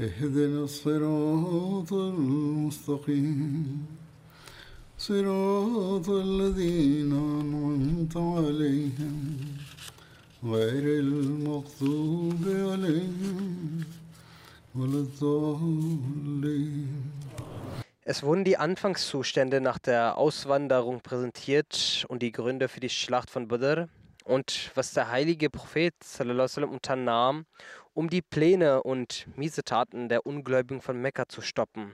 اهدنا الصراط المستقيم صراط الذين أنعمت عليهم غير المغضوب عليهم ولا الضالين Es wurden die Anfangszustände nach der Auswanderung präsentiert und die Gründe für die Schlacht von Badr und was der heilige Prophet unternahm, um die Pläne und Miesetaten der Ungläubigen von Mekka zu stoppen.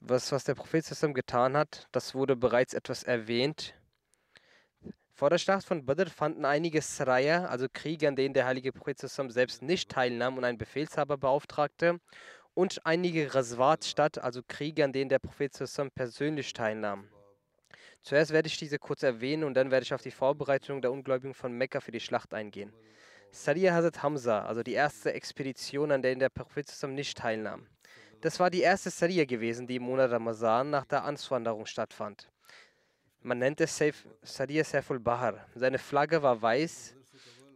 Was, was der Prophet getan hat, das wurde bereits etwas erwähnt. Vor der Schlacht von Badr fanden einige Saraya, also Kriege, an denen der heilige Prophet selbst nicht teilnahm und einen Befehlshaber beauftragte, und einige Ghazwat statt, also Kriege, an denen der Prophet sallallahu persönlich teilnahm. Zuerst werde ich diese kurz erwähnen und dann werde ich auf die Vorbereitung der Ungläubigen von Mekka für die Schlacht eingehen. Sariya Hazrat Hamza, also die erste Expedition, an der der Prophet sallallahu nicht teilnahm. Das war die erste Sariya gewesen, die im Monat Ramazan nach der Answanderung stattfand. Man nennt es Saif, Sariya Saiful Bahar. Seine Flagge war weiß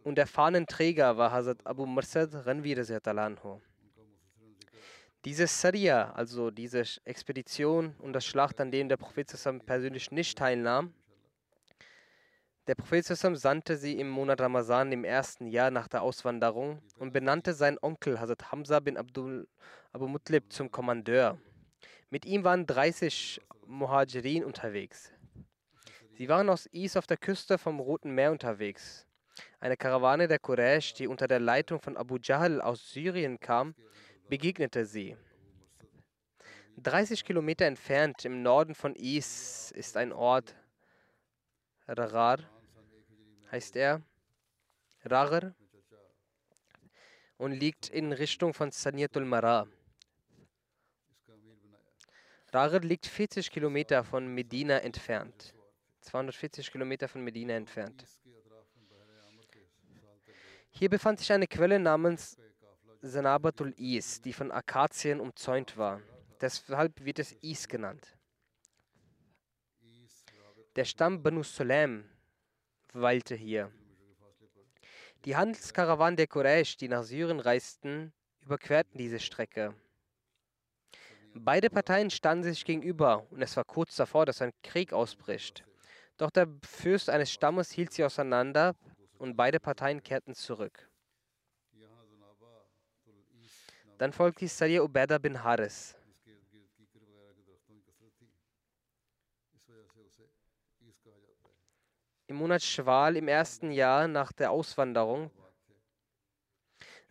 und der Fahnenträger war Hazrat Abu Mursad Ranvir anhu. Diese Sariya, also diese Expedition und das Schlacht, an dem der Prophet persönlich nicht teilnahm, der Prophet sandte sie im Monat Ramazan im ersten Jahr nach der Auswanderung und benannte seinen Onkel Hazrat Hamza bin Abdul Abu Mutlib zum Kommandeur. Mit ihm waren 30 Muhajirin unterwegs. Sie waren aus Is auf der Küste vom Roten Meer unterwegs. Eine Karawane der Quraysh, die unter der Leitung von Abu Jahl aus Syrien kam, begegnete sie. 30 Kilometer entfernt im Norden von Is ist ein Ort, Ragar, heißt er, Ragar, und liegt in Richtung von Saniyatul Mara. Ragar liegt 40 Kilometer von Medina entfernt. 240 Kilometer von Medina entfernt. Hier befand sich eine Quelle namens Sanabatul Is, die von Akazien umzäunt war. Deshalb wird es Is genannt. Der Stamm Banu Sulaim weilte hier. Die Handelskarawanen der Quraysh, die nach Syrien reisten, überquerten diese Strecke. Beide Parteien standen sich gegenüber und es war kurz davor, dass ein Krieg ausbricht. Doch der Fürst eines Stammes hielt sie auseinander und beide Parteien kehrten zurück. Dann folgte Sariya Ubeda bin Haris. Im Monat Schwal im ersten Jahr nach der Auswanderung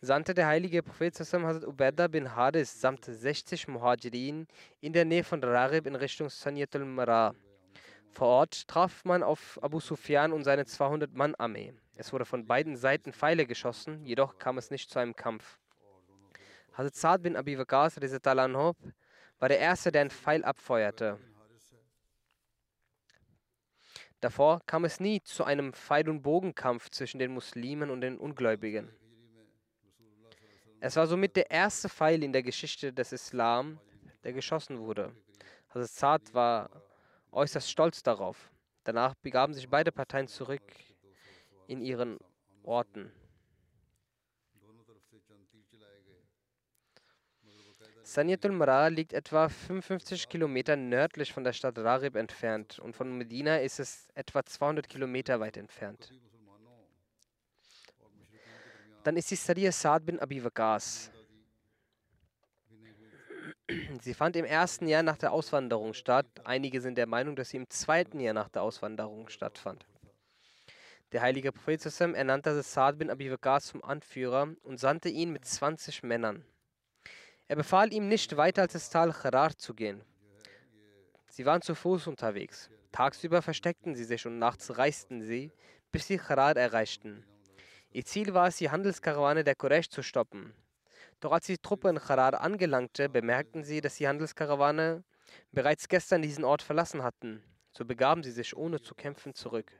sandte der heilige Prophet Hazrat Ubeda bin Haris samt 60 Muhajirin in der Nähe von Rarib in Richtung Saniyatul Mara. Vor Ort traf man auf Abu Sufyan und seine 200-Mann-Armee. Es wurde von beiden Seiten Pfeile geschossen, jedoch kam es nicht zu einem Kampf. Hazrat Saad bin Abi Waqas war der Erste, der einen Pfeil abfeuerte. Davor kam es nie zu einem Pfeil- und Bogenkampf zwischen den Muslimen und den Ungläubigen. Es war somit der erste Pfeil in der Geschichte des Islam, der geschossen wurde. Hazrat Saad war äußerst stolz darauf. Danach begaben sich beide Parteien zurück in ihren Orten. Saniyatul Mara liegt etwa 55 Kilometer nördlich von der Stadt Rarib entfernt und von Medina ist es etwa 200 Kilometer weit entfernt. Dann ist die Sariya Saad bin Abi Waqas. Sie fand im ersten Jahr nach der Auswanderung statt. Einige sind der Meinung, dass sie im zweiten Jahr nach der Auswanderung stattfand. Der heilige Prophet ernannte Saad bin Abi Waqas zum Anführer und sandte ihn mit 20 Männern. Er befahl ihm nicht weiter als das Tal Charar zu gehen. Sie waren zu Fuß unterwegs. Tagsüber versteckten sie sich und nachts reisten sie, bis sie Charar erreichten. Ihr Ziel war es, die Handelskarawane der Quraysh zu stoppen. Doch als die Truppe in Charar angelangte, bemerkten sie, dass die Handelskarawane bereits gestern diesen Ort verlassen hatten. So begaben sie sich ohne zu kämpfen zurück.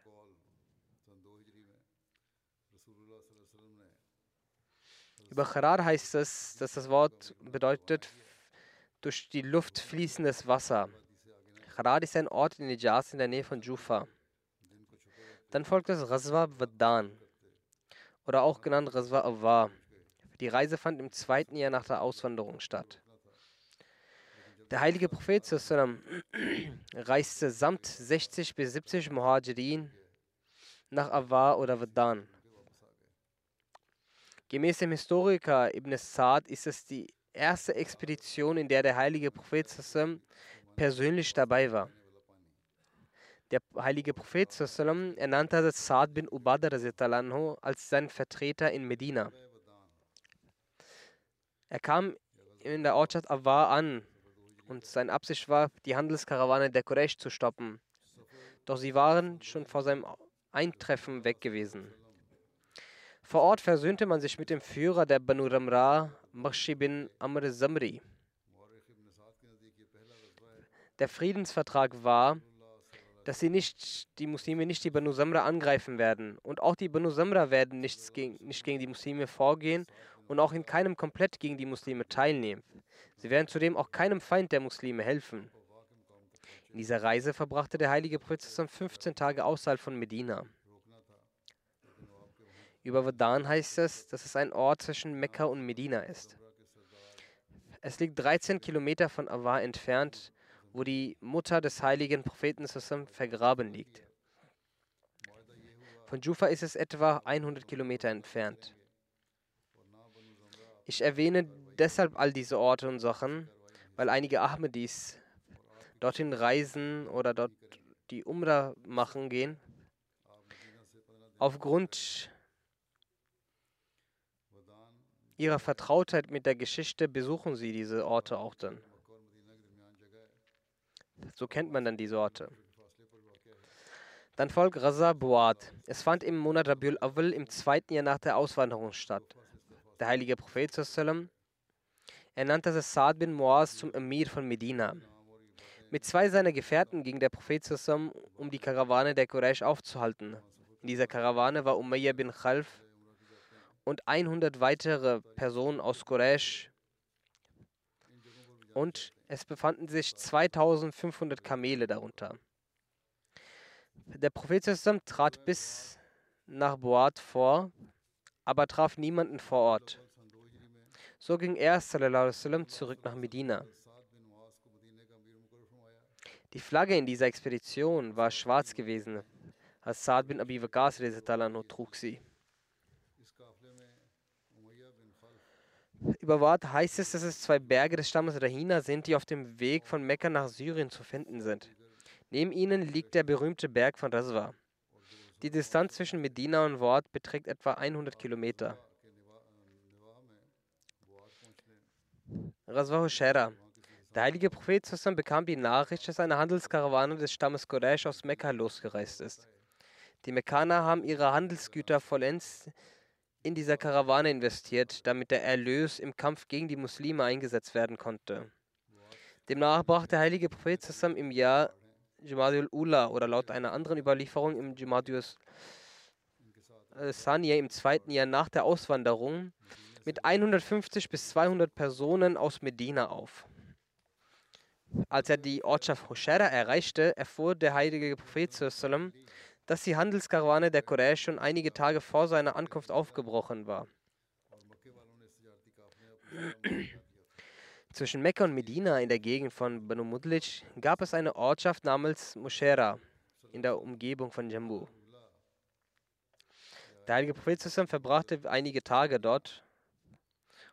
Über Charar heißt es, dass das Wort bedeutet durch die Luft fließendes Wasser. Charar ist ein Ort in Nijaz in der Nähe von Jufa. Dann folgt das Ghazwa Wadan oder auch genannt Ghazwa Awar. Die Reise fand im zweiten Jahr nach der Auswanderung statt. Der heilige Prophet sallam, reiste samt 60 bis 70 Muhajirin nach Awar oder Wadan. Gemäß dem Historiker Ibn Sa'd ist es die erste Expedition, in der der heilige Prophet sallam, persönlich dabei war. Der heilige Prophet sallam, ernannte Sa'd bin Ubadah als seinen Vertreter in Medina. Er kam in der Ortschaft Awar an und seine Absicht war, die Handelskarawane der Quraysh zu stoppen. Doch sie waren schon vor seinem Eintreffen weg gewesen. Vor Ort versöhnte man sich mit dem Führer der Banu Ramra, Mashi bin Amr Zamri. Der Friedensvertrag war, dass sie nicht, die Muslime nicht die Banu Samra angreifen werden. Und auch die Banu Samra werden nichts gegen, nicht gegen die Muslime vorgehen und auch in keinem komplett gegen die Muslime teilnehmen. Sie werden zudem auch keinem Feind der Muslime helfen. In dieser Reise verbrachte der heilige Prophet 15 Tage außerhalb von Medina. Über Wadan heißt es, dass es ein Ort zwischen Mekka und Medina ist. Es liegt 13 Kilometer von Awar entfernt, wo die Mutter des heiligen Propheten vergraben liegt. Von Jufa ist es etwa 100 Kilometer entfernt. Ich erwähne deshalb all diese Orte und Sachen, weil einige Ahmedis dorthin reisen oder dort die Umrah machen gehen. Aufgrund ihrer Vertrautheit mit der Geschichte besuchen sie diese Orte auch dann. So kennt man dann diese Orte. Dann folgt Raza Buad. Es fand im Monat Rabiul Awal im zweiten Jahr nach der Auswanderung statt. Der heilige Prophet ernannte Saad bin Muaz zum Emir von Medina. Mit zwei seiner Gefährten ging der Prophet zusammen, um die Karawane der Quraysh aufzuhalten. In dieser Karawane war Umayyah bin Khalf, und 100 weitere Personen aus Quraysh. Und es befanden sich 2500 Kamele darunter. Der Prophet trat bis nach Boat vor, aber traf niemanden vor Ort. So ging er sallam, zurück nach Medina. Die Flagge in dieser Expedition war schwarz gewesen. Hassad bin Abi Waqas trug sie. Über Wort heißt es, dass es zwei Berge des Stammes Rahina sind, die auf dem Weg von Mekka nach Syrien zu finden sind. Neben ihnen liegt der berühmte Berg von Raswa. Die Distanz zwischen Medina und Wort beträgt etwa 100 Kilometer. Raswa Hushera. Der heilige Prophet Sussam bekam die Nachricht, dass eine Handelskarawane des Stammes Quraysh aus Mekka losgereist ist. Die Mekkaner haben ihre Handelsgüter vollends in dieser Karawane investiert, damit der Erlös im Kampf gegen die Muslime eingesetzt werden konnte. Demnach brach der heilige Prophet zusammen im Jahr Jumadul Ula oder laut einer anderen Überlieferung im Jumadul Saniya im zweiten Jahr nach der Auswanderung mit 150 bis 200 Personen aus Medina auf. Als er die Ortschaft Hoshera erreichte, erfuhr der heilige Prophet dass die Handelskarawane der Quraysh schon einige Tage vor seiner Ankunft aufgebrochen war. Zwischen Mekka und Medina in der Gegend von Banu Mudlic gab es eine Ortschaft namens Mushera in der Umgebung von Jambu. Der heilige Prophet zusammen verbrachte einige Tage dort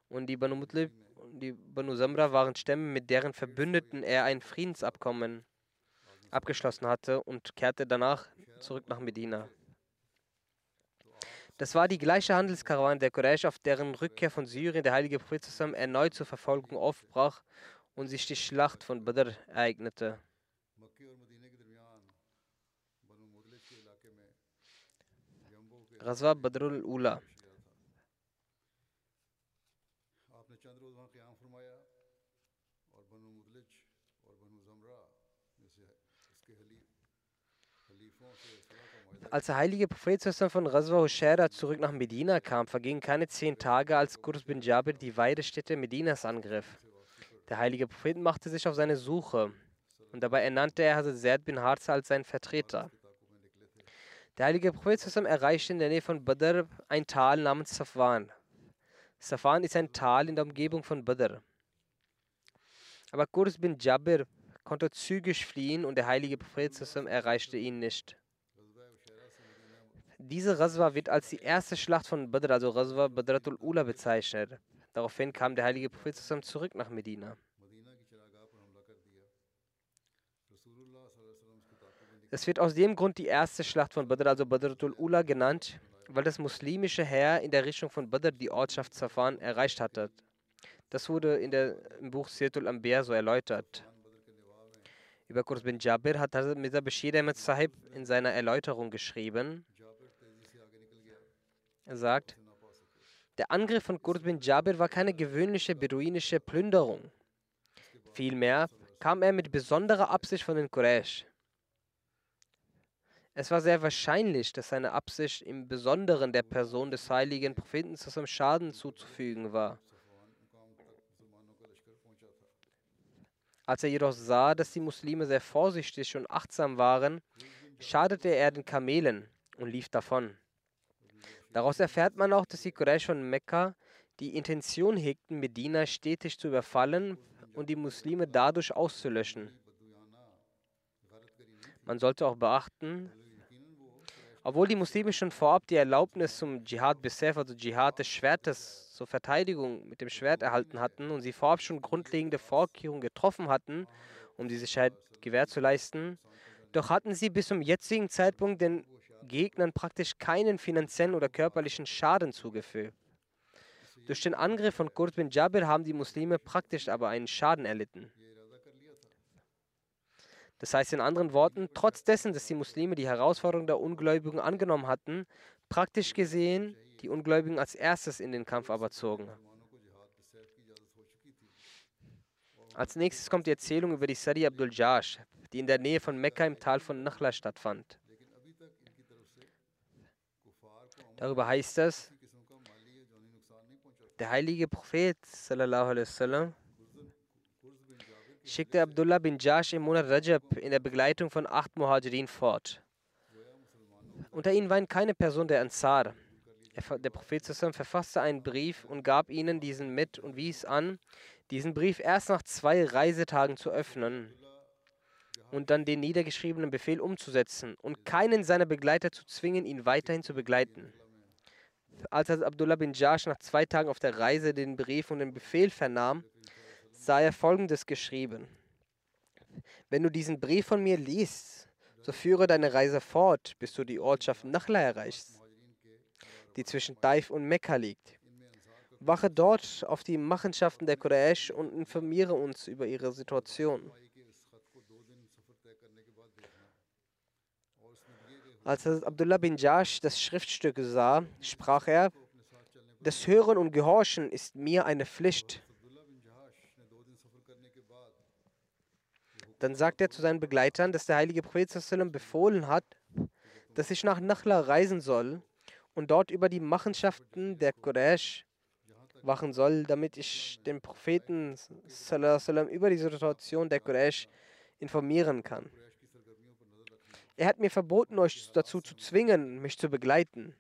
und die Banu Mutlib und die Banu Samra waren Stämme, mit deren Verbündeten er ein Friedensabkommen abgeschlossen hatte und kehrte danach zurück nach Medina. Das war die gleiche Handelskarawane der Quraysh, auf deren Rückkehr von Syrien der heilige Prophet zusammen erneut zur Verfolgung aufbrach und sich die Schlacht von Badr ereignete. Raswa Badrul Ula. Als der heilige Prophet von Ghazwa Hushera zurück nach Medina kam, vergingen keine zehn Tage, als Qurs bin Jabir die Weidestätte Medinas angriff. Der heilige Prophet machte sich auf seine Suche und dabei ernannte er Hazrat bin Harza als seinen Vertreter. Der heilige Prophet erreichte in der Nähe von Badr ein Tal namens Safwan. Safwan ist ein Tal in der Umgebung von Badr. Aber Qurs bin Jabir konnte zügig fliehen und der heilige Prophet erreichte ihn nicht. Diese Raswa wird als die erste Schlacht von Badr, also Raswa Badratul Ula bezeichnet. Daraufhin kam der heilige Prophet zusammen zurück nach Medina. Es wird aus dem Grund die erste Schlacht von Badr, also Badratul Ula, genannt, weil das muslimische Heer in der Richtung von Badr die Ortschaft Safan erreicht hatte. Das wurde in der, im Buch Sirtul Anbiya so erläutert. Über Kurs bin Jabir hat Hazrat Mirza Bashir Ahmed Sahib in seiner Erläuterung geschrieben, er sagt, der Angriff von Qurs bin Jabir war keine gewöhnliche beduinische Plünderung. Vielmehr kam er mit besonderer Absicht von den Quraysh. Es war sehr wahrscheinlich, dass seine Absicht im Besonderen der Person des heiligen Propheten zu seinem Schaden zuzufügen war. Als er jedoch sah, dass die Muslime sehr vorsichtig und achtsam waren, schadete er den Kamelen und lief davon. Daraus erfährt man auch, dass die Quraysh von Mekka die Intention hegten, Medina stetig zu überfallen und die Muslime dadurch auszulöschen. Man sollte auch beachten, obwohl die Muslime schon vorab die Erlaubnis zum Dschihad Bisef, also Dschihad des Schwertes, zur Verteidigung mit dem Schwert erhalten hatten und sie vorab schon grundlegende Vorkehrungen getroffen hatten, um die Sicherheit Gewähr zu leisten, doch hatten sie bis zum jetzigen Zeitpunkt den Gegnern praktisch keinen finanziellen oder körperlichen Schaden zugefügt. Durch den Angriff von Qurt bin Jabir haben die Muslime praktisch aber einen Schaden erlitten. Das heißt in anderen Worten, trotz dessen, dass die Muslime die Herausforderung der Ungläubigen angenommen hatten, praktisch gesehen die Ungläubigen als erstes in den Kampf aber zogen. Als nächstes kommt die Erzählung über die Sari Abdul Jash, die in der Nähe von Mekka im Tal von Nakhla stattfand. Darüber heißt es, der heilige Prophet wasallam, schickte Abdullah bin Jash im Monat Rajab in der Begleitung von acht Muhajirin fort. Unter ihnen war keine Person der Ansar. Er Der Prophet zusammen verfasste einen Brief und gab ihnen diesen mit und wies an, diesen Brief erst nach zwei Reisetagen zu öffnen und dann den niedergeschriebenen Befehl umzusetzen und keinen seiner Begleiter zu zwingen, ihn weiterhin zu begleiten. Als Abdullah bin Jash nach zwei Tagen auf der Reise den Brief und den Befehl vernahm, sah er folgendes geschrieben. Wenn du diesen Brief von mir liest, so führe deine Reise fort, bis du die Ortschaft Nachla erreichst, die zwischen Taif und Mekka liegt. Wache dort auf die Machenschaften der Quraysh und informiere uns über ihre Situation. Als Abdullah bin Jash das Schriftstück sah, sprach er, das Hören und Gehorchen ist mir eine Pflicht. Dann sagt er zu seinen Begleitern, dass der heilige Prophet befohlen hat, dass ich nach Nachla reisen soll und dort über die Machenschaften der Quraysh wachen soll, damit ich den Propheten über die Situation der Quraysh informieren kann. Er hat mir verboten, euch dazu zu zwingen, mich zu begleiten.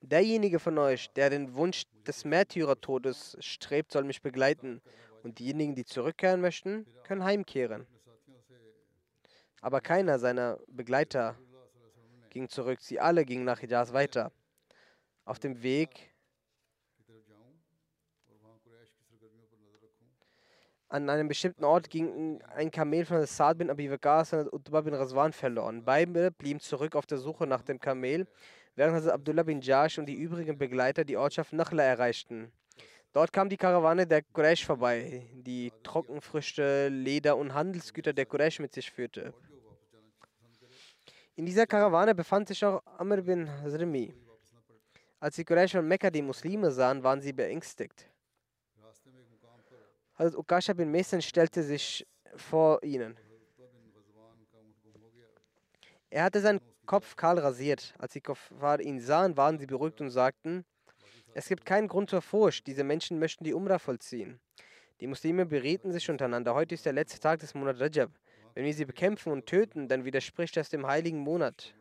Derjenige von euch, der den Wunsch des Märtyrertodes strebt, soll mich begleiten. Und diejenigen, die zurückkehren möchten, können heimkehren. Aber keiner seiner Begleiter ging zurück. Sie alle gingen nach Hijaz weiter. Auf dem Weg an einem bestimmten Ort ging ein Kamel von Saad bin Abi Waqas und Utbah bin Razwan verloren. Beide blieben zurück auf der Suche nach dem Kamel, während Hazrat Abdullah bin Jash und die übrigen Begleiter die Ortschaft Nakhla erreichten. Dort kam die Karawane der Quraysh vorbei, die Trockenfrüchte, Leder und Handelsgüter der Quraysh mit sich führte. In dieser Karawane befand sich auch Amr bin Hazrimi. Als die Quraysh von Mekka die Muslime sahen, waren sie beängstigt. Also Hazrat Ukasha bin Mesen stellte sich vor ihnen. Er hatte seinen Kopf kahl rasiert. Als die Kuffar ihn sahen, waren sie beruhigt und sagten, es gibt keinen Grund zur Furcht, diese Menschen möchten die Umrah vollziehen. Die Muslime berieten sich untereinander, heute ist der letzte Tag des Monats Rajab. Wenn wir sie bekämpfen und töten, dann widerspricht das dem heiligen Monat.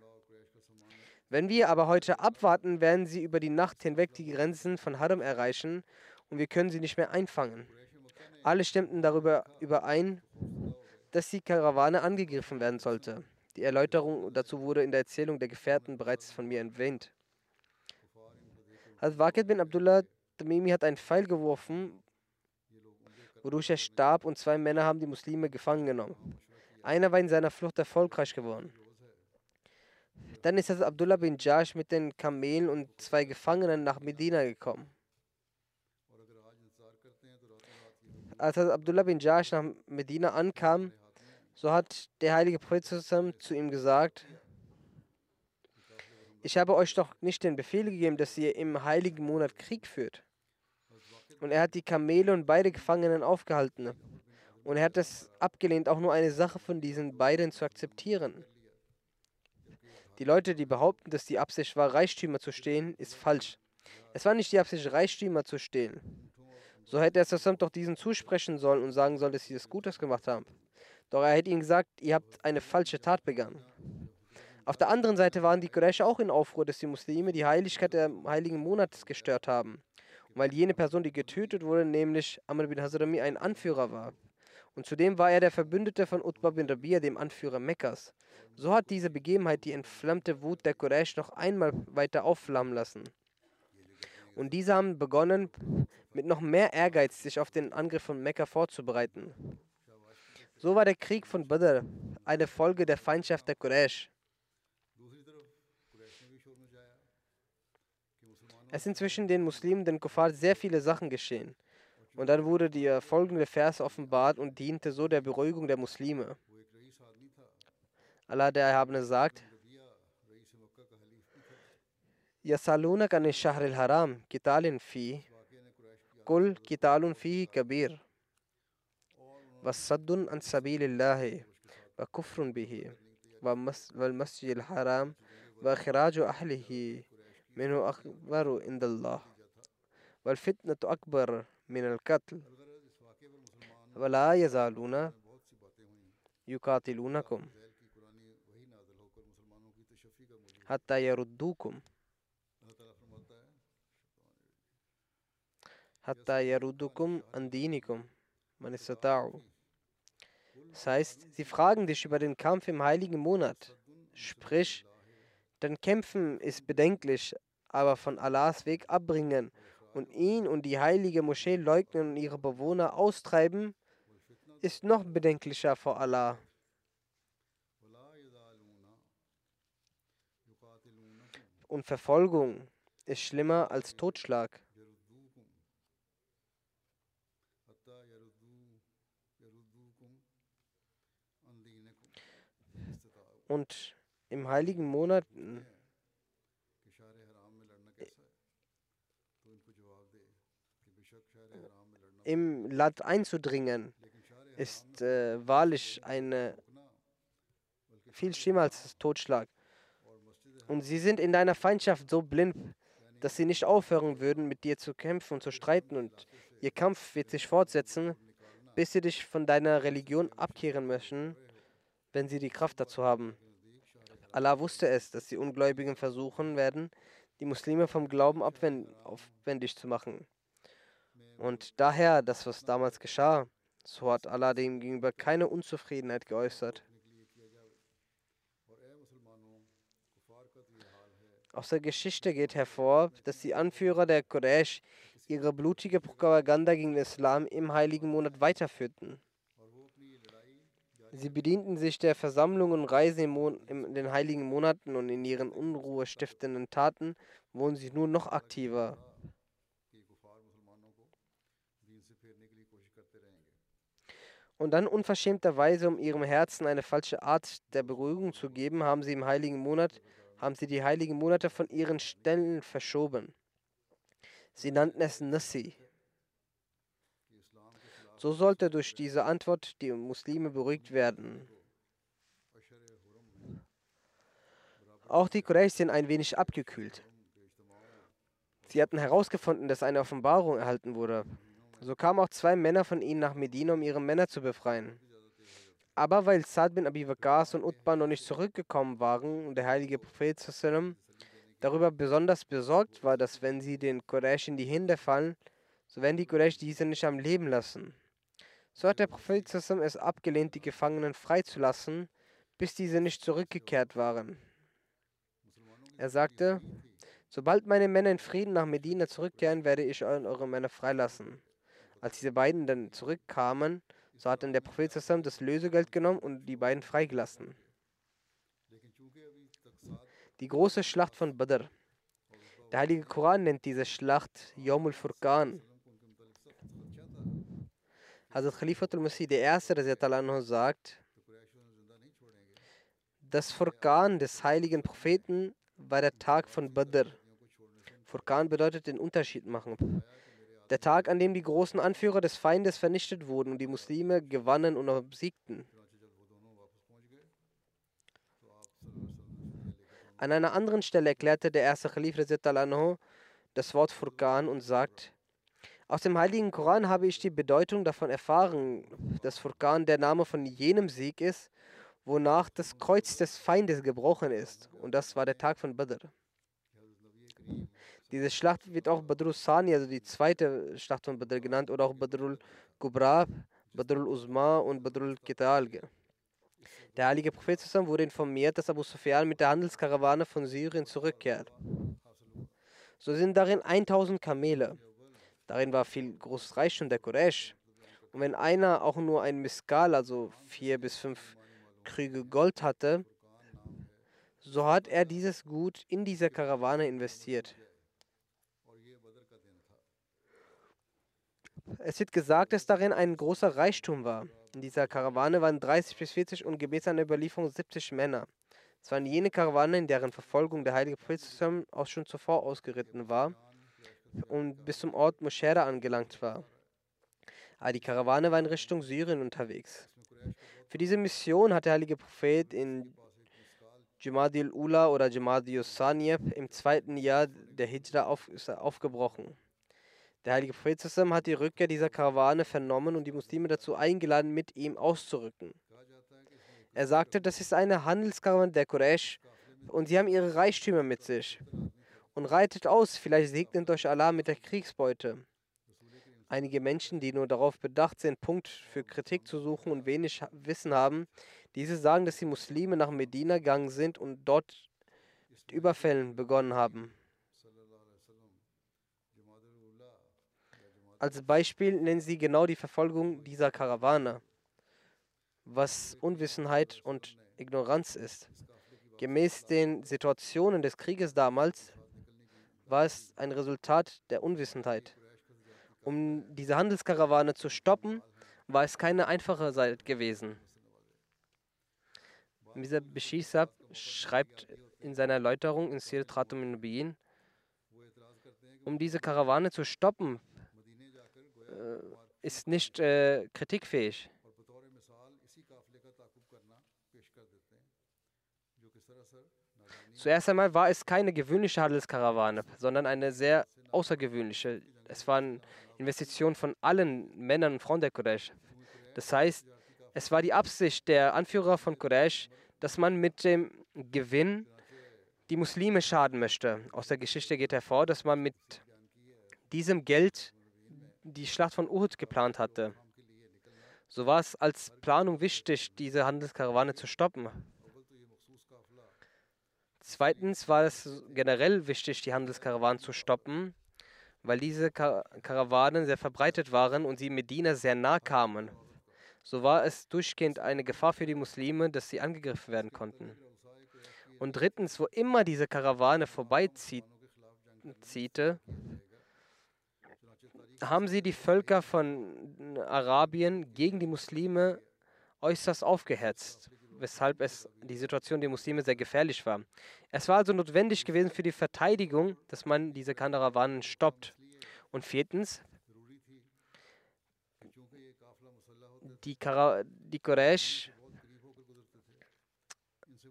Wenn wir aber heute abwarten, werden sie über die Nacht hinweg die Grenzen von Haram erreichen und wir können sie nicht mehr einfangen. Alle stimmten darüber überein, dass die Karawane angegriffen werden sollte. Die Erläuterung dazu wurde in der Erzählung der Gefährten bereits von mir erwähnt. Hazrat Waqid bin Abdullah Tamimi hat einen Pfeil geworfen, wodurch er starb und zwei Männer haben die Muslime gefangen genommen. Einer war in seiner Flucht erfolgreich geworden. Dann ist Hazrat Abdullah bin Jash mit den Kamelen und zwei Gefangenen nach Medina gekommen. Als Abdullah bin Jash nach Medina ankam, so hat der heilige Prophet zu ihm gesagt, ich habe euch doch nicht den Befehl gegeben, dass ihr im heiligen Monat Krieg führt. Und er hat die Kamele und beide Gefangenen aufgehalten. Und er hat es abgelehnt, auch nur eine Sache von diesen beiden zu akzeptieren. Die Leute, die behaupten, dass die Absicht war, Reichtümer zu stehlen, ist falsch. Es war nicht die Absicht, Reichtümer zu stehlen. So hätte er zusammen doch diesen zusprechen sollen und sagen sollen, dass sie das Gutes gemacht haben. Doch er hätte ihnen gesagt, ihr habt eine falsche Tat begangen. Auf der anderen Seite waren die Quraysh auch in Aufruhr, dass die Muslime die Heiligkeit des heiligen Monats gestört haben. Und weil jene Person, die getötet wurde, nämlich Amr bin Hazrami, ein Anführer war. Und zudem war er der Verbündete von Utbah bin Rabia, dem Anführer Mekkas. So hat diese Begebenheit die entflammte Wut der Quraysh noch einmal weiter aufflammen lassen. Und diese haben begonnen, mit noch mehr Ehrgeiz sich auf den Angriff von Mekka vorzubereiten. So war der Krieg von Badr eine Folge der Feindschaft der Quraysh. Es sind zwischen den Muslimen und den Kuffar sehr viele Sachen geschehen. Und dann wurde der folgende Vers offenbart und diente so der Beruhigung der Muslime. Allah der Erhabene sagt, يسألونك عن الشهر الحرام قتال فيه قل قتال فيه كبير وصد عن سبيل الله وكفر به والمسجد الحرام وإخراج أهله منه أكبر عند الله والفتنة أكبر من القتل ولا يزالون يقاتلونكم حتى يردوكم. Hatta yarudukum an dinikum, man Das heißt, sie fragen dich über den Kampf im heiligen Monat. Sprich, denn Kämpfen ist bedenklich, aber von Allahs Weg abbringen und ihn und die heilige Moschee leugnen und ihre Bewohner austreiben, ist noch bedenklicher vor Allah. Und Verfolgung ist schlimmer als Totschlag. Und im heiligen Monat im Land einzudringen, ist äh, wahrlich eine viel schlimmer als Totschlag. Und sie sind in deiner Feindschaft so blind, dass sie nicht aufhören würden, mit dir zu kämpfen und zu streiten. Und ihr Kampf wird sich fortsetzen, bis sie dich von deiner Religion abkehren möchten wenn sie die Kraft dazu haben. Allah wusste es, dass die Ungläubigen versuchen werden, die Muslime vom Glauben aufwendig zu machen. Und daher, das, was damals geschah, so hat Allah dem gegenüber keine Unzufriedenheit geäußert. Aus der Geschichte geht hervor, dass die Anführer der Quraysh ihre blutige Propaganda gegen den Islam im heiligen Monat weiterführten. Sie bedienten sich der Versammlungen und Reisen in den heiligen Monaten und in ihren unruhestiftenden Taten wurden sie nur noch aktiver. Und dann unverschämterweise, um ihrem Herzen eine falsche Art der Beruhigung zu geben, haben sie im heiligen Monat, haben sie die heiligen Monate von ihren Stellen verschoben. Sie nannten es Nassi. So sollte durch diese Antwort die Muslime beruhigt werden. Auch die Quraysh sind ein wenig abgekühlt. Sie hatten herausgefunden, dass eine Offenbarung erhalten wurde. So kamen auch zwei Männer von ihnen nach Medina, um ihre Männer zu befreien. Aber weil Saad bin Abi Waqas und Utbah noch nicht zurückgekommen waren und der heilige Prophet darüber besonders besorgt war, dass wenn sie den Quraysh in die Hände fallen, so werden die Quraysh diese nicht am Leben lassen. So hat der Prophet es abgelehnt, die Gefangenen freizulassen, bis diese nicht zurückgekehrt waren. Er sagte, sobald meine Männer in Frieden nach Medina zurückkehren, werde ich eure Männer freilassen. Als diese beiden dann zurückkamen, so hat dann der Prophet das Lösegeld genommen und die beiden freigelassen. Die große Schlacht von Badr. Der Heilige Koran nennt diese Schlacht Yomul Furqan. Hazrat Khalifatul Masih, der Erste, der sagt, das Furqan des heiligen Propheten war der Tag von Badr. Furqan bedeutet den Unterschied machen. Der Tag, an dem die großen Anführer des Feindes vernichtet wurden und die Muslime gewannen und obsiegten. An einer anderen Stelle erklärte der erste Khalif das Wort Furqan und sagt, aus dem heiligen Koran habe ich die Bedeutung davon erfahren, dass Furqan der Name von jenem Sieg ist, wonach das Kreuz des Feindes gebrochen ist. Und das war der Tag von Badr. Diese Schlacht wird auch Badrul Sani, also die zweite Schlacht von Badr genannt, oder auch Badrul Kubra, Badrul Uzma und Badrul Kital. Der heilige Prophet wurde informiert, dass Abu Sufyan mit der Handelskarawane von Syrien zurückkehrt. So sind darin 1000 Kamele. Darin war viel großes Reichtum der Quraysh. Und wenn einer auch nur ein Miskal, also vier bis fünf Krüge Gold hatte, so hat er dieses Gut in diese Karawane investiert. Es wird gesagt, dass darin ein großer Reichtum war. In dieser Karawane waren 30 bis 40 und gemäß einer Überlieferung 70 Männer. Es waren jene Karawane, in deren Verfolgung der heilige Prophet auch schon zuvor ausgeritten war und bis zum Ort Moschera angelangt war. Aber die Karawane war in Richtung Syrien unterwegs. Für diese Mission hat der heilige Prophet in Jumadil Ula oder Jumadil Saniyab im zweiten Jahr der Hijra auf, aufgebrochen. Der heilige Prophet hat die Rückkehr dieser Karawane vernommen und die Muslime dazu eingeladen, mit ihm auszurücken. Er sagte, das ist eine Handelskarawane der Quraysh und sie haben ihre Reichtümer mit sich. Und reitet aus, vielleicht segnet euch Allah mit der Kriegsbeute. Einige Menschen, die nur darauf bedacht sind, Punkt für Kritik zu suchen und wenig Wissen haben, diese sagen, dass die Muslime nach Medina gegangen sind und dort Überfällen begonnen haben. Als Beispiel nennen sie genau die Verfolgung dieser Karawane, was Unwissenheit und Ignoranz ist. Gemäß den Situationen des Krieges damals war es ein Resultat der Unwissenheit. Um diese Handelskarawane zu stoppen, war es keine einfache Zeit gewesen. Misa Bishisab schreibt in seiner Erläuterung in Sirat Khatum Nabiyin, um diese Karawane zu stoppen, äh, ist nicht äh, kritikfähig. Zuerst einmal war es keine gewöhnliche Handelskarawane, sondern eine sehr außergewöhnliche. Es war eine Investition von allen Männern und Frauen der Quraysh. Das heißt, es war die Absicht der Anführer von Quraysh, dass man mit dem Gewinn die Muslime schaden möchte. Aus der Geschichte geht hervor, dass man mit diesem Geld die Schlacht von Uhud geplant hatte. So war es als Planung wichtig, diese Handelskarawane zu stoppen. Zweitens war es generell wichtig, die Handelskarawanen zu stoppen, weil diese Ka Karawanen sehr verbreitet waren und sie Medina sehr nah kamen. So war es durchgehend eine Gefahr für die Muslime, dass sie angegriffen werden konnten. Und drittens, wo immer diese Karawane vorbeiziehte, haben sie die Völker von Arabien gegen die Muslime äußerst aufgehetzt, weshalb es die Situation der Muslime sehr gefährlich war. Es war also notwendig gewesen für die Verteidigung, dass man diese Karawanen stoppt. Und viertens, die, Kara die Quraysh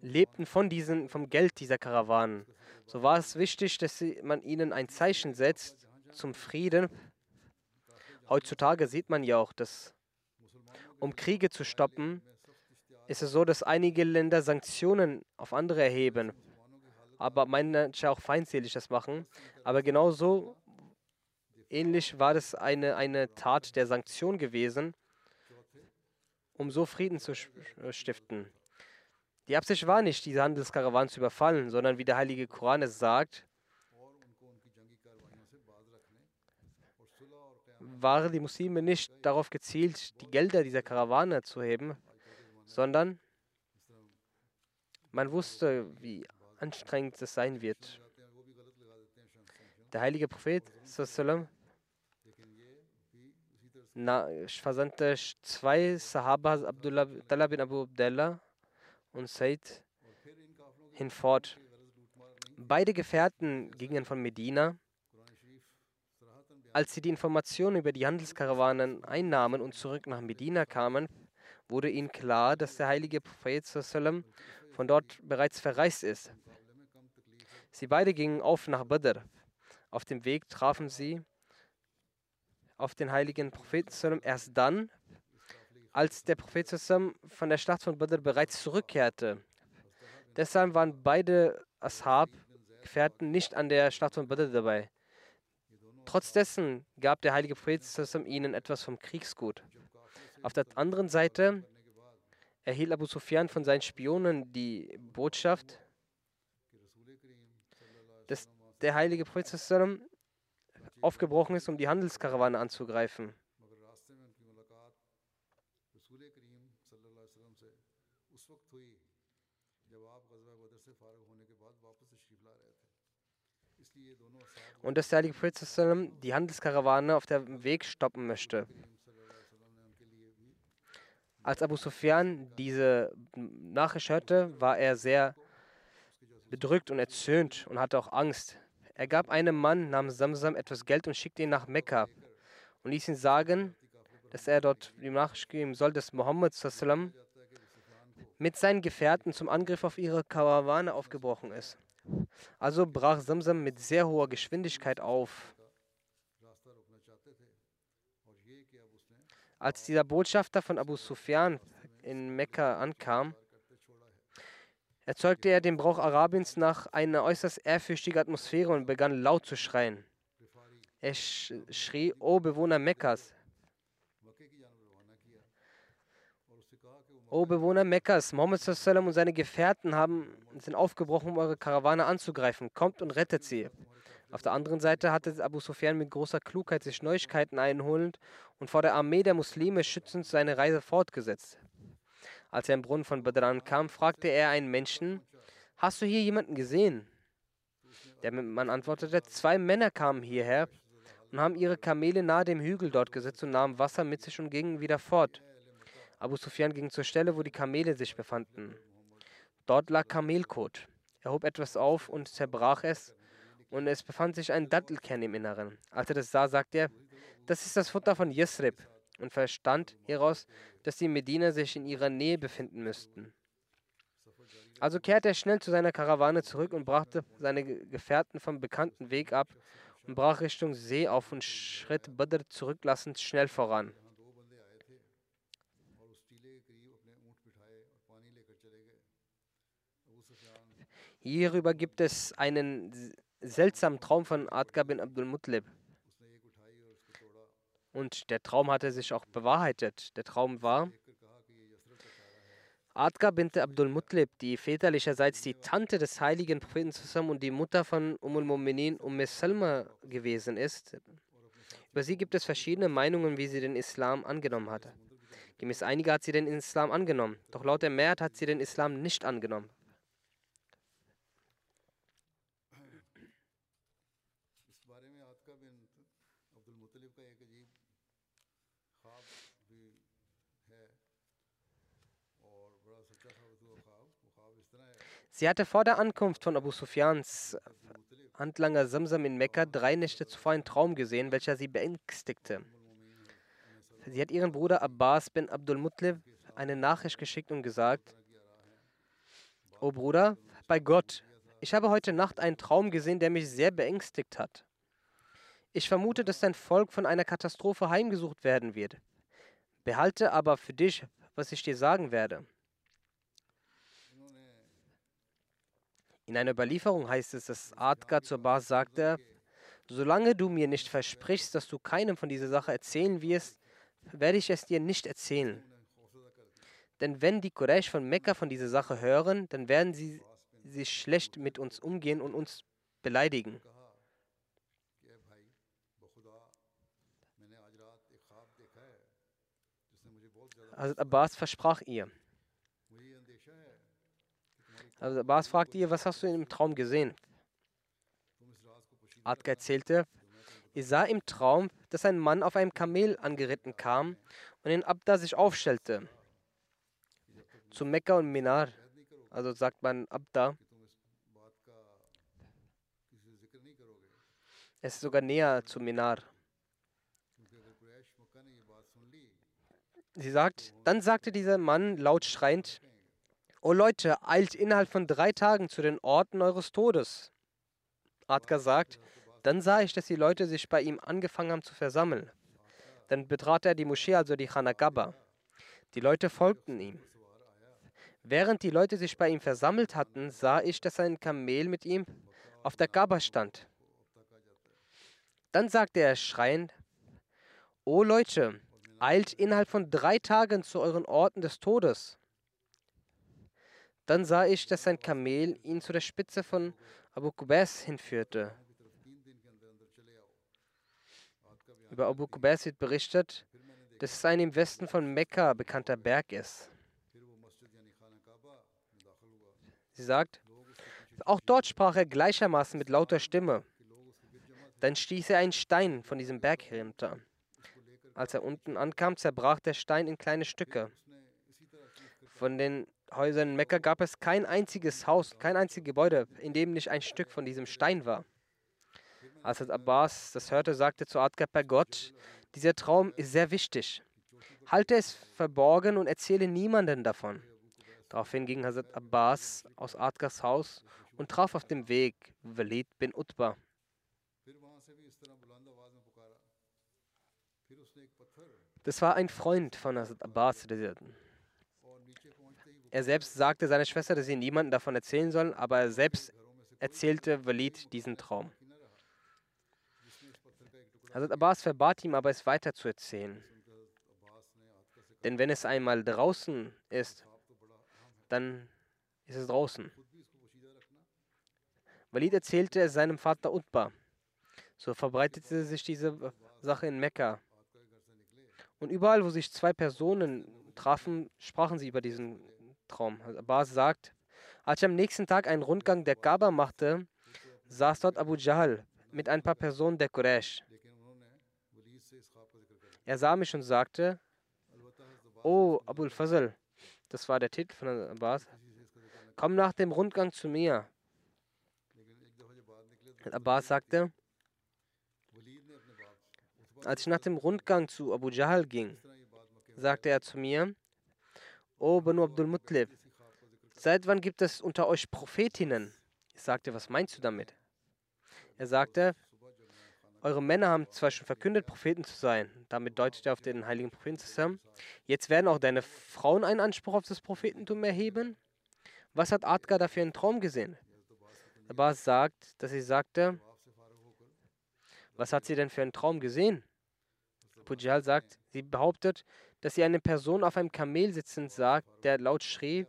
lebten von diesen, vom Geld dieser Karawanen. So war es wichtig, dass man ihnen ein Zeichen setzt zum Frieden. Heutzutage sieht man ja auch, dass um Kriege zu stoppen, ist es so, dass einige Länder Sanktionen auf andere erheben. Aber manche auch feindselig das machen. Aber genauso ähnlich war das eine, eine Tat der Sanktion gewesen, um so Frieden zu stiften. Die Absicht war nicht, diese Handelskarawanen zu überfallen, sondern wie der Heilige Koran es sagt, waren die Muslime nicht darauf gezielt, die Gelder dieser Karawane zu heben, sondern man wusste, wie anstrengend es sein wird. Der heilige Prophet versandte zwei Sahaba, Abdullah bin Abu Abdullah und Said hinfort. Beide Gefährten gingen von Medina. Als sie die Informationen über die Handelskarawanen einnahmen und zurück nach Medina kamen, wurde ihnen klar, dass der heilige Prophet von dort bereits verreist ist. Sie beide gingen auf nach Badr. Auf dem Weg trafen sie auf den heiligen Propheten erst dann, als der Prophet von der Schlacht von Badr bereits zurückkehrte. Deshalb waren beide Ashab, Gefährten, nicht an der Schlacht von Badr dabei. Trotz gab der heilige Prophet ihnen etwas vom Kriegsgut. Auf der anderen Seite erhielt Abu Sufyan von seinen Spionen die Botschaft, dass der heilige Prophet aufgebrochen ist, um die Handelskarawane anzugreifen. und dass der Heilige Prophet die Handelskarawane auf dem Weg stoppen möchte. Als Abu Sufyan diese Nachricht hörte, war er sehr bedrückt und erzürnt und hatte auch Angst. Er gab einem Mann namens Samsam etwas Geld und schickte ihn nach Mekka und ließ ihn sagen, dass er dort die Nachricht geben soll, dass Mohammed mit seinen Gefährten zum Angriff auf ihre Karawane aufgebrochen ist. Also brach Samsam mit sehr hoher Geschwindigkeit auf. Als dieser Botschafter von Abu Sufyan in Mekka ankam, erzeugte er den Brauch Arabiens nach einer äußerst ehrfürchtigen Atmosphäre und begann laut zu schreien. Er schrie, O Bewohner Mekkas, O Bewohner Mekkas, Mohammed und seine Gefährten haben, sind aufgebrochen, um eure Karawane anzugreifen. Kommt und rettet sie. Auf der anderen Seite hatte Abu Sufyan mit großer Klugheit sich Neuigkeiten einholend und vor der Armee der Muslime schützend seine Reise fortgesetzt. Als er im Brunnen von Badran kam, fragte er einen Menschen, Hast du hier jemanden gesehen? Der Mann antwortete, zwei Männer kamen hierher und haben ihre Kamele nahe dem Hügel dort gesetzt und nahmen Wasser mit sich und gingen wieder fort. Abu Sufyan ging zur Stelle, wo die Kamele sich befanden. Dort lag Kamelkot. Er hob etwas auf und zerbrach es, und es befand sich ein Dattelkern im Inneren. Als er das sah, sagte er, das ist das Futter von Yesrib, und verstand hieraus, dass die Mediner sich in ihrer Nähe befinden müssten. Also kehrte er schnell zu seiner Karawane zurück und brachte seine Gefährten vom bekannten Weg ab und brach Richtung See auf und schritt Badr zurücklassend schnell voran. Hierüber gibt es einen seltsamen Traum von Adka bin Abdul Mutlib. Und der Traum hatte sich auch bewahrheitet. Der Traum war, Adka bint Abdul Muttalib, die väterlicherseits die Tante des heiligen Propheten zusammen und die Mutter von Ummul Mu'minin Umm Salma gewesen ist. Über sie gibt es verschiedene Meinungen, wie sie den Islam angenommen hatte. Gemäß einiger hat sie den Islam angenommen, doch laut der Mehrheit hat sie den Islam nicht angenommen. Sie hatte vor der Ankunft von Abu Sufyans Handlanger Samsam in Mekka drei Nächte zuvor einen Traum gesehen, welcher sie beängstigte. Sie hat ihren Bruder Abbas bin Abdul Muttalib eine Nachricht geschickt und gesagt: O Bruder, bei Gott, ich habe heute Nacht einen Traum gesehen, der mich sehr beängstigt hat. Ich vermute, dass dein Volk von einer Katastrophe heimgesucht werden wird. Behalte aber für dich, was ich dir sagen werde. In einer Überlieferung heißt es, dass Adka zu Abbas sagte, solange du mir nicht versprichst, dass du keinem von dieser Sache erzählen wirst, werde ich es dir nicht erzählen. Denn wenn die Quraysh von Mekka von dieser Sache hören, dann werden sie sich schlecht mit uns umgehen und uns beleidigen. Also Abbas versprach ihr, also Bas fragte ihr, was hast du im Traum gesehen? Adka erzählte, ich sah im Traum, dass ein Mann auf einem Kamel angeritten kam und in Abda sich aufstellte. Zu Mekka und Minar, also sagt man Abda. Es ist sogar näher zu Minar. Sie sagt, dann sagte dieser Mann laut schreiend, O Leute, eilt innerhalb von drei Tagen zu den Orten eures Todes. Adka sagt, dann sah ich, dass die Leute sich bei ihm angefangen haben zu versammeln. Dann betrat er die Moschee, also die Chanagaba. Die Leute folgten ihm. Während die Leute sich bei ihm versammelt hatten, sah ich, dass ein Kamel mit ihm auf der Gaba stand. Dann sagte er schreiend, O Leute, eilt innerhalb von drei Tagen zu euren Orten des Todes. Dann sah ich, dass ein Kamel ihn zu der Spitze von Abu Kubais hinführte. Über Abu Kubais wird berichtet, dass es ein im Westen von Mekka bekannter Berg ist. Sie sagt, auch dort sprach er gleichermaßen mit lauter Stimme. Dann stieß er einen Stein von diesem Berg herunter. Als er unten ankam, zerbrach der Stein in kleine Stücke. Von den Häusern in Mekka gab es kein einziges Haus, kein einziges Gebäude, in dem nicht ein Stück von diesem Stein war. Als Abbas das hörte, sagte zu Adka Adkapa Gott, dieser Traum ist sehr wichtig. Halte es verborgen und erzähle niemanden davon. Daraufhin ging Hazrat Abbas aus Adkas Haus und traf auf dem Weg Walid bin Utbah. Das war ein Freund von Hazrat Abbas. Er selbst sagte seiner Schwester, dass sie niemanden davon erzählen sollen, aber er selbst erzählte Walid diesen Traum. Hazrat Abbas verbat ihm aber, es weiter zu erzählen. Denn wenn es einmal draußen ist, dann ist es draußen. Walid erzählte es seinem Vater Utbah. So verbreitete sich diese Sache in Mekka. Und überall, wo sich zwei Personen trafen, sprachen sie über diesen Traum. Also Abbas sagt, als ich am nächsten Tag einen Rundgang der Kaaba machte, saß dort Abu Jahl mit ein paar Personen der Quraysh. Er sah mich und sagte, O oh, Abul Fazl, das war der Titel von Abbas, komm nach dem Rundgang zu mir. Abbas sagte, als ich nach dem Rundgang zu Abu Jahl ging, sagte er zu mir, O Banu Abdul Mutlib, seit wann gibt es unter euch Prophetinnen? Ich sagte, was meinst du damit? Er sagte, eure Männer haben zwar schon verkündet, Propheten zu sein. Damit deutet er auf den heiligen Propheten zusammen. Jetzt werden auch deine Frauen einen Anspruch auf das Prophetentum erheben. Was hat Adka dafür einen Traum gesehen? Abbas sagt, dass sie sagte, was hat sie denn für einen Traum gesehen? Pujal sagt, sie behauptet, dass sie eine Person auf einem Kamel sitzend sah, der laut schrie.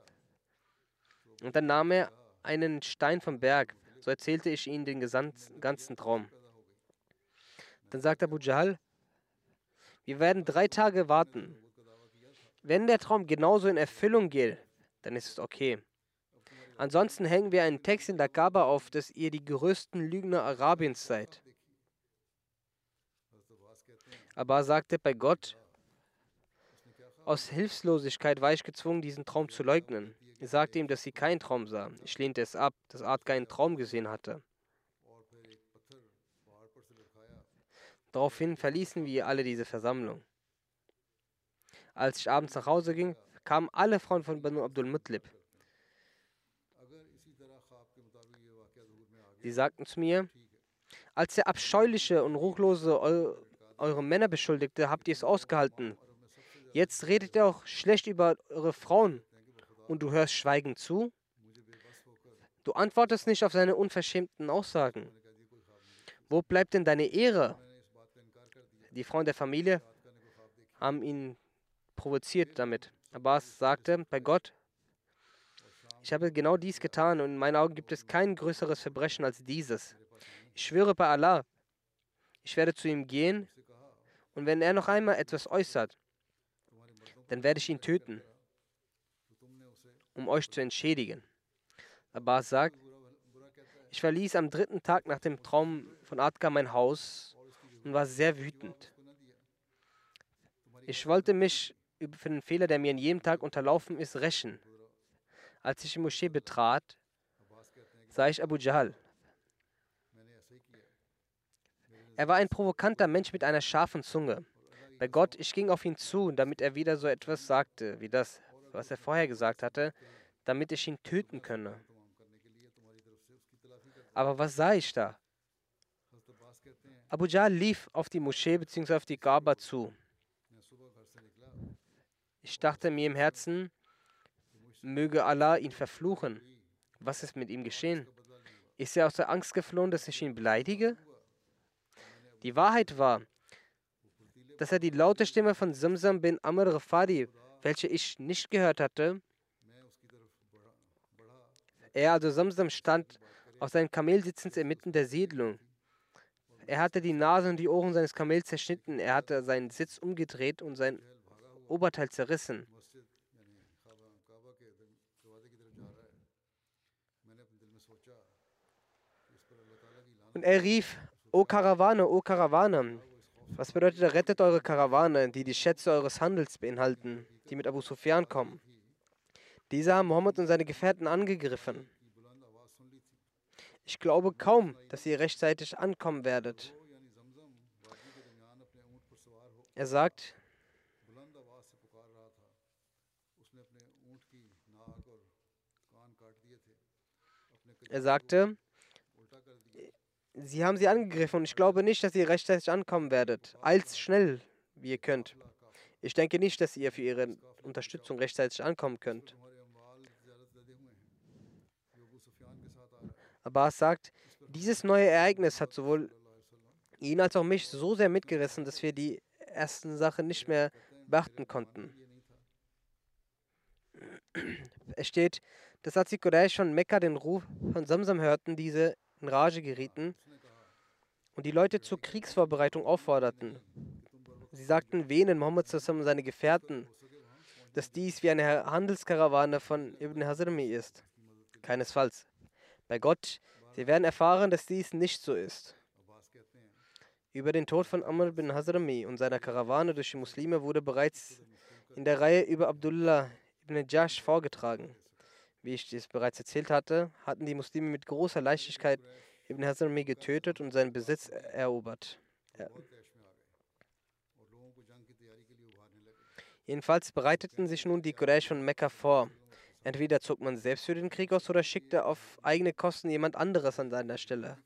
Und dann nahm er einen Stein vom Berg. So erzählte ich ihnen den ganzen Traum. Dann sagte Abu Jahl, wir werden drei Tage warten. Wenn der Traum genauso in Erfüllung geht, dann ist es okay. Ansonsten hängen wir einen Text in der Kaaba auf, dass ihr die größten Lügner Arabiens seid. Aber sagte bei Gott, aus Hilflosigkeit war ich gezwungen, diesen Traum zu leugnen. Ich sagte ihm, dass sie keinen Traum sah. Ich lehnte es ab, dass Art keinen Traum gesehen hatte. Daraufhin verließen wir alle diese Versammlung. Als ich abends nach Hause ging, kamen alle Frauen von Banu Abdul Mutlib. Sie sagten zu mir, als der abscheuliche und ruchlose eu eure Männer beschuldigte, habt ihr es ausgehalten. Jetzt redet ihr auch schlecht über eure Frauen und du hörst schweigend zu? Du antwortest nicht auf seine unverschämten Aussagen. Wo bleibt denn deine Ehre? Die Frauen der Familie haben ihn provoziert damit. Abbas sagte, bei Gott, ich habe genau dies getan und in meinen Augen gibt es kein größeres Verbrechen als dieses. Ich schwöre bei Allah, ich werde zu ihm gehen und wenn er noch einmal etwas äußert, dann werde ich ihn töten um euch zu entschädigen. Abbas sagt, ich verließ am dritten Tag nach dem Traum von Adka mein Haus und war sehr wütend. Ich wollte mich für den Fehler, der mir in jedem Tag unterlaufen ist, rächen. Als ich die Moschee betrat, sah ich Abu Jahl. Er war ein provokanter Mensch mit einer scharfen Zunge. Bei Gott, ich ging auf ihn zu, damit er wieder so etwas sagte, wie das was er vorher gesagt hatte, damit ich ihn töten könne. Aber was sah ich da? Abu Jahl lief auf die Moschee bzw. auf die Kaaba zu. Ich dachte mir im Herzen, möge Allah ihn verfluchen. Was ist mit ihm geschehen? Ist er aus der Angst geflohen, dass ich ihn beleidige? Die Wahrheit war, dass er die laute Stimme von Samsam bin Amr Rafadi welche ich nicht gehört hatte. Er, also Samsam, stand auf seinem Kamel sitzend inmitten der Siedlung. Er hatte die Nase und die Ohren seines Kamels zerschnitten. Er hatte seinen Sitz umgedreht und sein Oberteil zerrissen. Und er rief, O Karawane, O Karawane. Was bedeutet, rettet eure Karawane, die die Schätze eures Handels beinhalten die mit Abu Sufyan kommen. Diese haben Mohammed und seine Gefährten angegriffen. Ich glaube kaum, dass ihr rechtzeitig ankommen werdet. Er sagt, er sagte, Sie haben sie angegriffen und ich glaube nicht, dass ihr rechtzeitig ankommen werdet. Eilt schnell, wie ihr könnt. Ich denke nicht, dass ihr für ihre Unterstützung rechtzeitig ankommen könnt. Abbas sagt, dieses neue Ereignis hat sowohl ihn als auch mich so sehr mitgerissen, dass wir die ersten Sachen nicht mehr beachten konnten. Es steht, dass als die Quraysh von Mekka den Ruf von Samsam hörten, diese in Rage gerieten und die Leute zur Kriegsvorbereitung aufforderten. Sie sagten Venen Mohammed und seine Gefährten, dass dies wie eine Handelskarawane von Ibn Hazrami ist. Keinesfalls. Bei Gott, sie werden erfahren, dass dies nicht so ist. Über den Tod von Amr bin Hazrami und seiner Karawane durch die Muslime wurde bereits in der Reihe über Abdullah ibn Jash vorgetragen. Wie ich es bereits erzählt hatte, hatten die Muslime mit großer Leichtigkeit Ibn Hazrami getötet und seinen Besitz erobert. Ja. Jedenfalls bereiteten sich nun die Quraysh von Mekka vor. Entweder zog man selbst für den Krieg aus oder schickte auf eigene Kosten jemand anderes an seiner Stelle.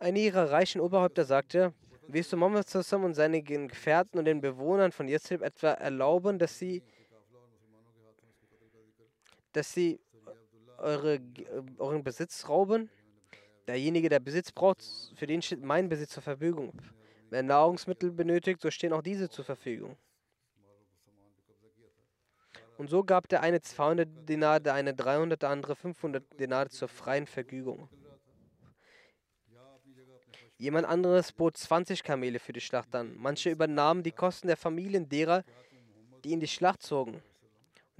Einer ihrer reichen Oberhäupter sagte, wirst du Muhammad und seinen Gefährten und den Bewohnern von Yathrib etwa erlauben, dass sie, dass sie eure, euren Besitz rauben? Derjenige, der Besitz braucht, für den steht mein Besitz zur Verfügung. Wer Nahrungsmittel benötigt, so stehen auch diese zur Verfügung. Und so gab der eine 200 Dinar, der eine 300, der andere 500 Dinar zur freien Verfügung. Jemand anderes bot 20 Kamele für die Schlacht an. Manche übernahmen die Kosten der Familien derer, die in die Schlacht zogen.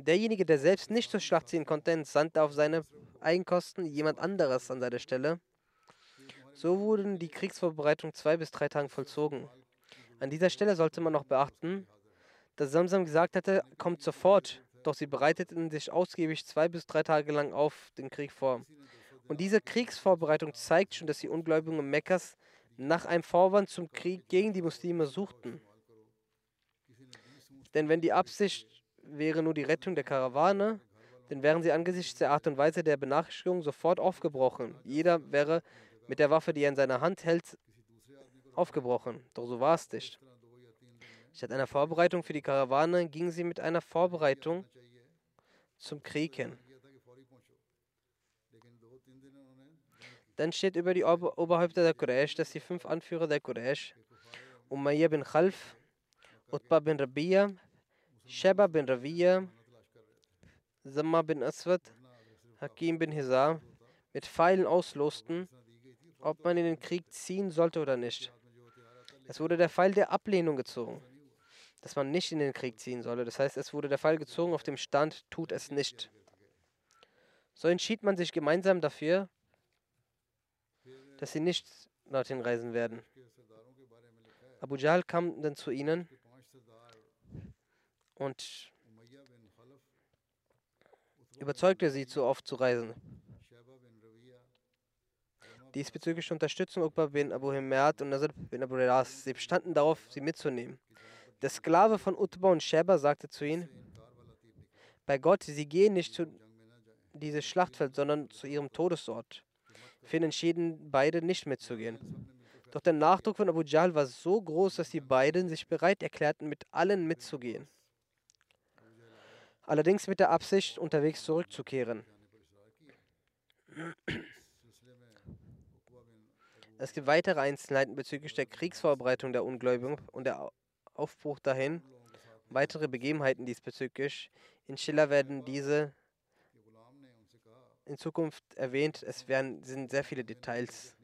Derjenige, der selbst nicht zur Schlacht ziehen konnte, entsandte auf seine Eigenkosten jemand anderes an seiner Stelle. So wurden die Kriegsvorbereitungen zwei bis drei Tagen vollzogen. An dieser Stelle sollte man noch beachten, dass Samsam gesagt hatte, kommt sofort, doch sie bereiteten sich ausgiebig zwei bis drei Tage lang auf den Krieg vor. Und diese Kriegsvorbereitung zeigt schon, dass die Ungläubigen Mekkas nach einem Vorwand zum Krieg gegen die Muslime suchten. Denn wenn die Absicht wäre nur die Rettung der Karawane, dann wären sie angesichts der Art und Weise der Benachrichtigung sofort aufgebrochen. Jeder wäre mit der Waffe, die er in seiner Hand hält, aufgebrochen. Doch so war es nicht. Statt einer Vorbereitung für die Karawane ging sie mit einer Vorbereitung zum Krieg hin. Dann steht über die Ober Oberhäupter der Quraysh, dass die fünf Anführer der Quraysh, Umayyah bin Khalf, Utbah bin Rabiya, Sheba bin Rawiya, Zamma bin Aswad, Hakim bin Hizar, mit Pfeilen auslosten, ob man in den Krieg ziehen sollte oder nicht. Es wurde der Pfeil der Ablehnung gezogen, dass man nicht in den Krieg ziehen solle. Das heißt, es wurde der Pfeil gezogen auf dem Stand, tut es nicht. So entschied man sich gemeinsam dafür, dass sie nicht dorthin reisen werden. Abu Jahl kam dann zu ihnen und überzeugte sie, zu oft zu reisen. Diesbezügliche Unterstützung Uqba bin Abu Himad und Nasr bin Abu Ras. Sie bestanden darauf, sie mitzunehmen. Der Sklave von Utba und Sheba sagte zu ihnen, bei Gott, sie gehen nicht zu dieses Schlachtfeld, sondern zu ihrem Todesort. Finn entschieden beide nicht mitzugehen. Doch der Nachdruck von Abu Jahl war so groß, dass die beiden sich bereit erklärten, mit allen mitzugehen. Allerdings mit der Absicht, unterwegs zurückzukehren. Es gibt weitere Einzelheiten bezüglich der Kriegsvorbereitung der Ungläubigen und der Aufbruch dahin. Weitere Begebenheiten diesbezüglich. Inshallah werden diese in Zukunft erwähnt. Es werden, sind sehr viele Details.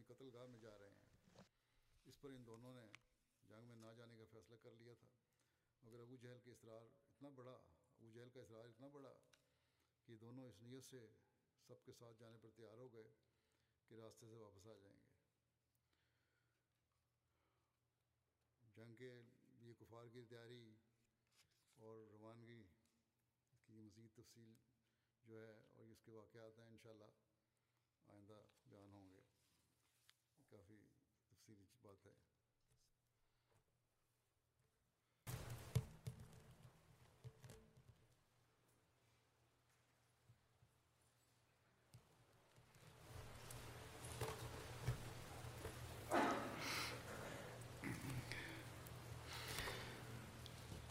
سے سب کے ساتھ جانے پر تیار ہو گئے کہ راستے سے واپس آ جائیں گے۔ جنگ کے لیے کفار کی تیاری اور روانگی کی مزید تفصیل جو ہے اور اس کے واقعات ہیں انشاءاللہ آئندہ بیان ہوں گے۔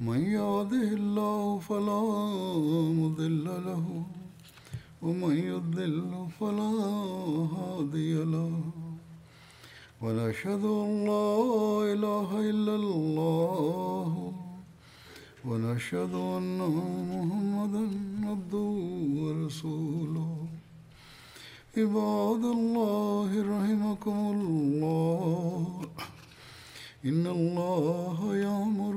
من يهده الله فلا مضل له ومن يضلل فلا هادي له. ونشهد أن لا إله إلا الله ونشهد أن محمدا عبده ورسوله. عباد الله رحمكم الله إن الله يأمر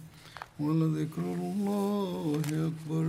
ولذكر الله أكبر